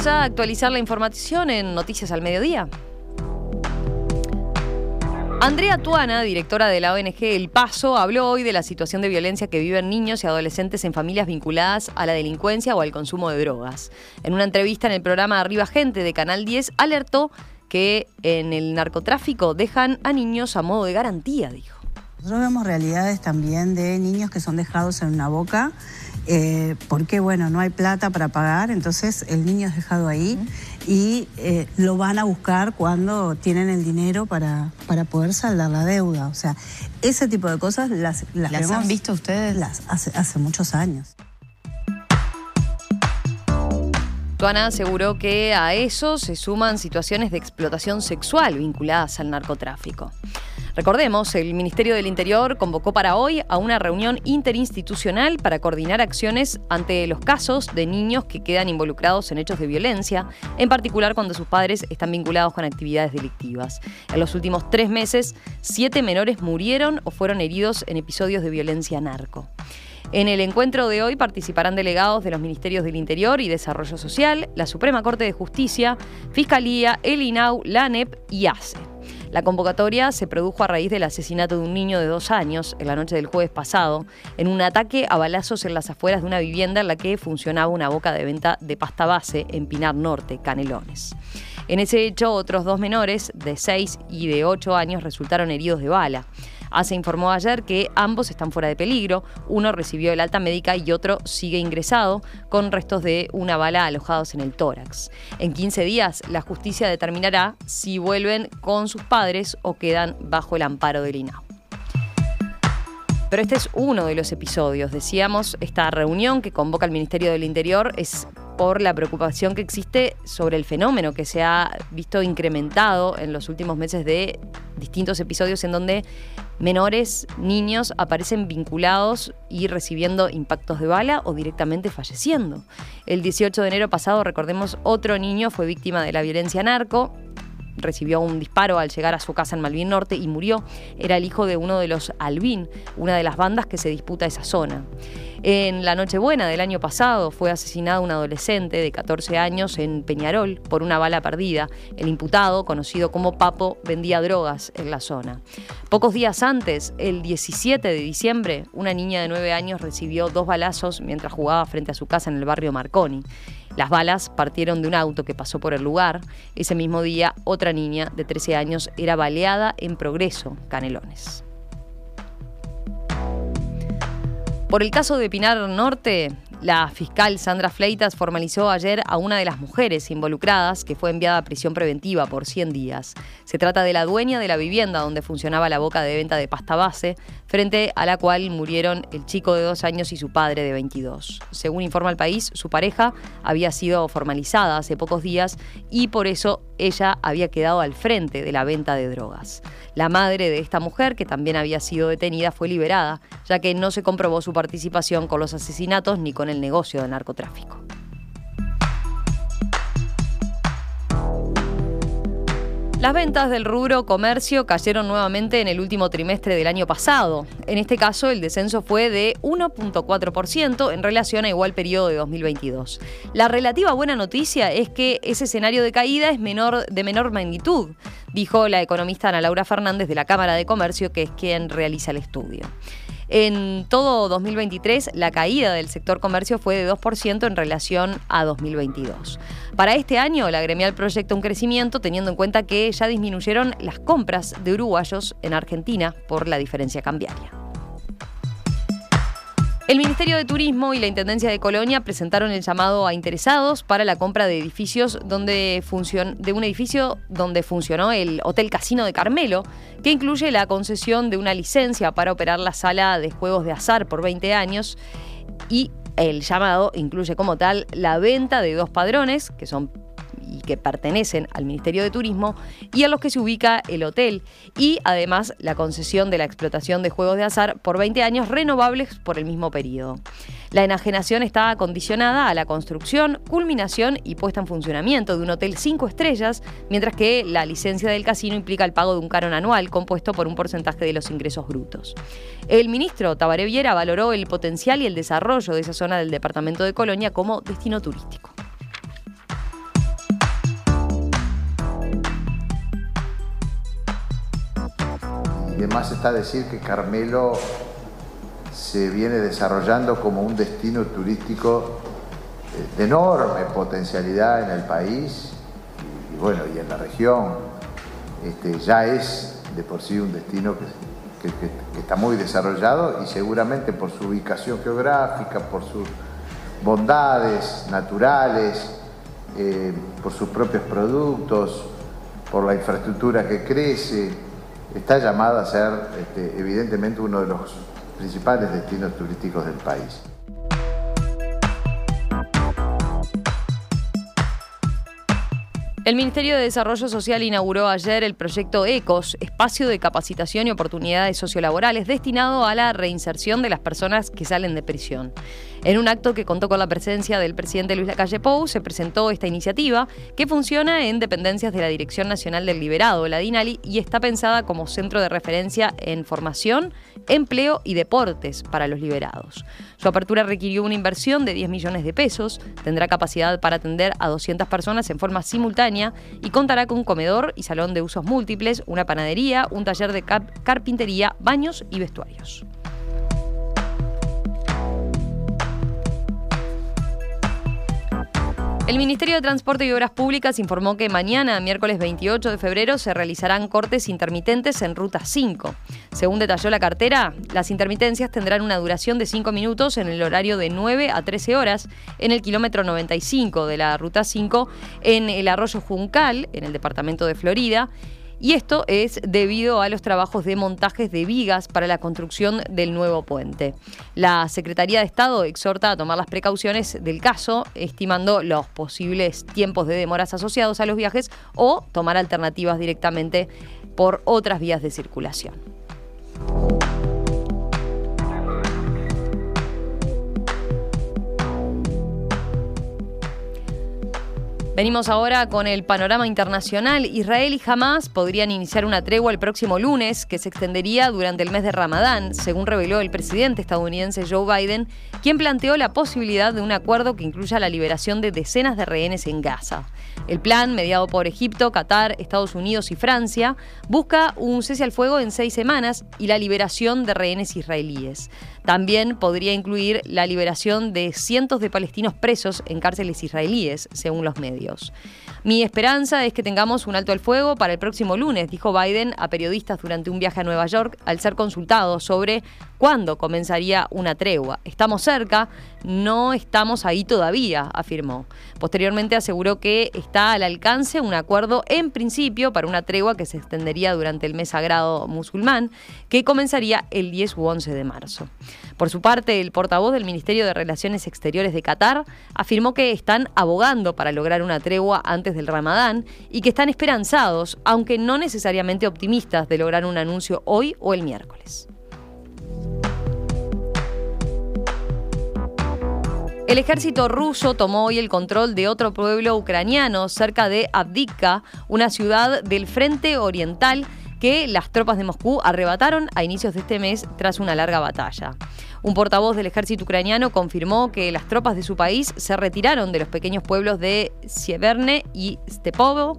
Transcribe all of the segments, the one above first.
Vamos a actualizar la información en Noticias al Mediodía. Andrea Tuana, directora de la ONG El Paso, habló hoy de la situación de violencia que viven niños y adolescentes en familias vinculadas a la delincuencia o al consumo de drogas. En una entrevista en el programa Arriba Gente de Canal 10, alertó que en el narcotráfico dejan a niños a modo de garantía, dijo. Nosotros vemos realidades también de niños que son dejados en una boca eh, porque, bueno, no hay plata para pagar, entonces el niño es dejado ahí y eh, lo van a buscar cuando tienen el dinero para, para poder saldar la deuda. O sea, ese tipo de cosas las, las, ¿Las han visto ustedes? Las, hace, hace muchos años. Tuana aseguró que a eso se suman situaciones de explotación sexual vinculadas al narcotráfico. Recordemos, el Ministerio del Interior convocó para hoy a una reunión interinstitucional para coordinar acciones ante los casos de niños que quedan involucrados en hechos de violencia, en particular cuando sus padres están vinculados con actividades delictivas. En los últimos tres meses, siete menores murieron o fueron heridos en episodios de violencia narco. En el encuentro de hoy participarán delegados de los Ministerios del Interior y Desarrollo Social, la Suprema Corte de Justicia, Fiscalía, el INAU, la ANEP y ACE. La convocatoria se produjo a raíz del asesinato de un niño de dos años en la noche del jueves pasado, en un ataque a balazos en las afueras de una vivienda en la que funcionaba una boca de venta de pasta base en Pinar Norte, Canelones. En ese hecho, otros dos menores de 6 y de 8 años resultaron heridos de bala. ACE informó ayer que ambos están fuera de peligro, uno recibió el alta médica y otro sigue ingresado con restos de una bala alojados en el tórax. En 15 días la justicia determinará si vuelven con sus padres o quedan bajo el amparo del INAU. Pero este es uno de los episodios. Decíamos, esta reunión que convoca el Ministerio del Interior es por la preocupación que existe sobre el fenómeno que se ha visto incrementado en los últimos meses de distintos episodios en donde menores, niños, aparecen vinculados y recibiendo impactos de bala o directamente falleciendo. El 18 de enero pasado, recordemos, otro niño fue víctima de la violencia narco recibió un disparo al llegar a su casa en Malvin Norte y murió. Era el hijo de uno de los Albín, una de las bandas que se disputa esa zona. En la Nochebuena del año pasado fue asesinado un adolescente de 14 años en Peñarol por una bala perdida. El imputado, conocido como Papo, vendía drogas en la zona. Pocos días antes, el 17 de diciembre, una niña de 9 años recibió dos balazos mientras jugaba frente a su casa en el barrio Marconi. Las balas partieron de un auto que pasó por el lugar. Ese mismo día, otra niña de 13 años era baleada en Progreso, Canelones. Por el caso de Pinar Norte, la fiscal Sandra Fleitas formalizó ayer a una de las mujeres involucradas que fue enviada a prisión preventiva por 100 días. Se trata de la dueña de la vivienda donde funcionaba la boca de venta de pasta base, frente a la cual murieron el chico de dos años y su padre de 22. Según informa el país, su pareja había sido formalizada hace pocos días y por eso ella había quedado al frente de la venta de drogas. La madre de esta mujer, que también había sido detenida, fue liberada, ya que no se comprobó su participación con los asesinatos ni con el negocio del narcotráfico. Las ventas del rubro comercio cayeron nuevamente en el último trimestre del año pasado. En este caso, el descenso fue de 1.4% en relación a igual periodo de 2022. La relativa buena noticia es que ese escenario de caída es de menor magnitud, dijo la economista Ana Laura Fernández de la Cámara de Comercio, que es quien realiza el estudio. En todo 2023, la caída del sector comercio fue de 2% en relación a 2022. Para este año, la gremial proyecta un crecimiento teniendo en cuenta que ya disminuyeron las compras de uruguayos en Argentina por la diferencia cambiaria. El Ministerio de Turismo y la Intendencia de Colonia presentaron el llamado a interesados para la compra de edificios donde de un edificio donde funcionó el Hotel Casino de Carmelo, que incluye la concesión de una licencia para operar la sala de juegos de azar por 20 años y el llamado incluye como tal la venta de dos padrones, que son y que pertenecen al Ministerio de Turismo y a los que se ubica el hotel y además la concesión de la explotación de juegos de azar por 20 años renovables por el mismo periodo. La enajenación está condicionada a la construcción, culminación y puesta en funcionamiento de un hotel 5 estrellas, mientras que la licencia del casino implica el pago de un canon anual compuesto por un porcentaje de los ingresos brutos. El ministro Tabaré Viera valoró el potencial y el desarrollo de esa zona del departamento de Colonia como destino turístico. Demás está decir que Carmelo se viene desarrollando como un destino turístico eh, de enorme potencialidad en el país y, bueno, y en la región. Este, ya es de por sí un destino que, está muy desarrollado y seguramente por su ubicación geográfica, por sus bondades naturales, eh, por sus propios productos, por la infraestructura que crece, está llamado a ser este, evidentemente uno de los principales destinos turísticos del país. El Ministerio de Desarrollo Social inauguró ayer el proyecto ECOS, Espacio de Capacitación y Oportunidades Sociolaborales, destinado a la reinserción de las personas que salen de prisión. En un acto que contó con la presencia del presidente Luis Lacalle Pou, se presentó esta iniciativa que funciona en dependencias de la Dirección Nacional del Liberado, la DINALI, y está pensada como centro de referencia en formación, empleo y deportes para los liberados. Su apertura requirió una inversión de 10 millones de pesos, tendrá capacidad para atender a 200 personas en forma simultánea y contará con un comedor y salón de usos múltiples, una panadería, un taller de carpintería, baños y vestuarios. El Ministerio de Transporte y Obras Públicas informó que mañana, miércoles 28 de febrero, se realizarán cortes intermitentes en Ruta 5. Según detalló la cartera, las intermitencias tendrán una duración de 5 minutos en el horario de 9 a 13 horas en el kilómetro 95 de la Ruta 5 en el arroyo Juncal, en el departamento de Florida, y esto es debido a los trabajos de montajes de vigas para la construcción del nuevo puente. La Secretaría de Estado exhorta a tomar las precauciones del caso, estimando los posibles tiempos de demoras asociados a los viajes o tomar alternativas directamente por otras vías de circulación. Venimos ahora con el panorama internacional. Israel y Hamas podrían iniciar una tregua el próximo lunes que se extendería durante el mes de Ramadán, según reveló el presidente estadounidense Joe Biden, quien planteó la posibilidad de un acuerdo que incluya la liberación de decenas de rehenes en Gaza. El plan, mediado por Egipto, Qatar, Estados Unidos y Francia, busca un cese al fuego en seis semanas y la liberación de rehenes israelíes. También podría incluir la liberación de cientos de palestinos presos en cárceles israelíes, según los medios. Mi esperanza es que tengamos un alto al fuego para el próximo lunes, dijo Biden a periodistas durante un viaje a Nueva York al ser consultado sobre cuándo comenzaría una tregua. Estamos cerca, no estamos ahí todavía, afirmó. Posteriormente aseguró que está al alcance un acuerdo en principio para una tregua que se extendería durante el mes sagrado musulmán, que comenzaría el 10 u 11 de marzo. Por su parte, el portavoz del Ministerio de Relaciones Exteriores de Qatar afirmó que están abogando para lograr una tregua antes del Ramadán y que están esperanzados, aunque no necesariamente optimistas, de lograr un anuncio hoy o el miércoles. El ejército ruso tomó hoy el control de otro pueblo ucraniano cerca de Abdika, una ciudad del frente oriental que las tropas de Moscú arrebataron a inicios de este mes tras una larga batalla. Un portavoz del ejército ucraniano confirmó que las tropas de su país se retiraron de los pequeños pueblos de Sieverne y Stepovo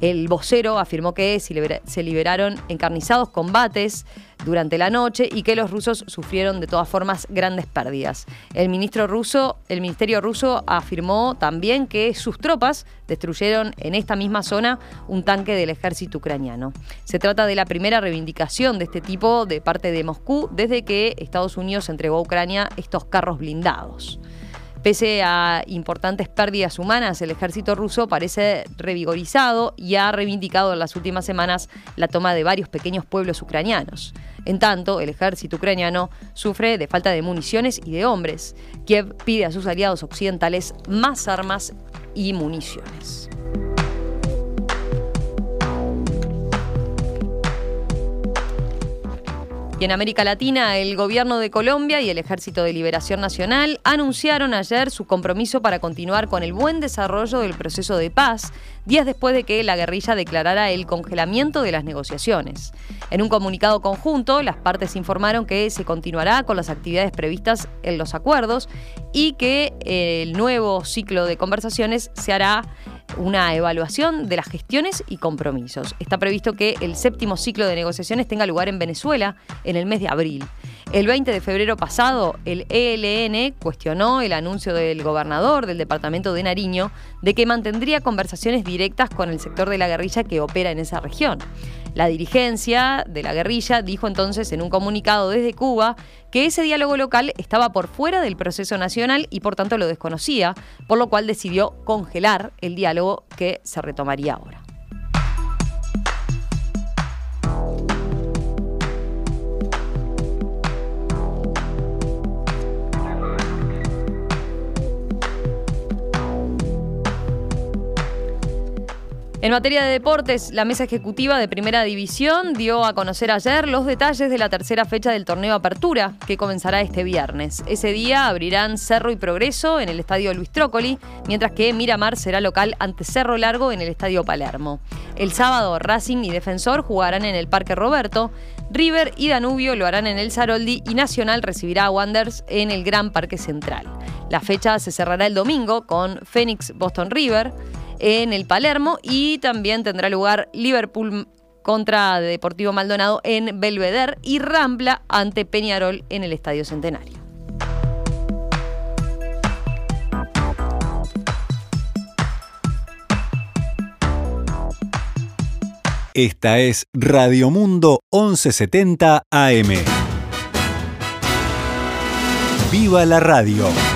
el vocero afirmó que se liberaron encarnizados combates durante la noche y que los rusos sufrieron de todas formas grandes pérdidas. El ministro ruso, el ministerio ruso afirmó también que sus tropas destruyeron en esta misma zona un tanque del ejército ucraniano. Se trata de la primera reivindicación de este tipo de parte de Moscú desde que Estados Unidos entregó a Ucrania estos carros blindados. Pese a importantes pérdidas humanas, el ejército ruso parece revigorizado y ha reivindicado en las últimas semanas la toma de varios pequeños pueblos ucranianos. En tanto, el ejército ucraniano sufre de falta de municiones y de hombres. Kiev pide a sus aliados occidentales más armas y municiones. Y en América Latina, el gobierno de Colombia y el Ejército de Liberación Nacional anunciaron ayer su compromiso para continuar con el buen desarrollo del proceso de paz, días después de que la guerrilla declarara el congelamiento de las negociaciones. En un comunicado conjunto, las partes informaron que se continuará con las actividades previstas en los acuerdos y que el nuevo ciclo de conversaciones se hará una evaluación de las gestiones y compromisos. Está previsto que el séptimo ciclo de negociaciones tenga lugar en Venezuela en el mes de abril. El 20 de febrero pasado, el ELN cuestionó el anuncio del gobernador del departamento de Nariño de que mantendría conversaciones directas con el sector de la guerrilla que opera en esa región. La dirigencia de la guerrilla dijo entonces en un comunicado desde Cuba que ese diálogo local estaba por fuera del proceso nacional y por tanto lo desconocía, por lo cual decidió congelar el diálogo que se retomaría ahora. En materia de deportes, la mesa ejecutiva de Primera División dio a conocer ayer los detalles de la tercera fecha del torneo Apertura, que comenzará este viernes. Ese día abrirán Cerro y Progreso en el Estadio Luis Trócoli, mientras que Miramar será local ante Cerro Largo en el Estadio Palermo. El sábado, Racing y Defensor jugarán en el Parque Roberto, River y Danubio lo harán en el Saroldi y Nacional recibirá a Wanderers en el Gran Parque Central. La fecha se cerrará el domingo con Phoenix Boston River en el Palermo y también tendrá lugar Liverpool contra Deportivo Maldonado en Belvedere y Rambla ante Peñarol en el Estadio Centenario. Esta es Radio Mundo 1170 AM. ¡Viva la radio!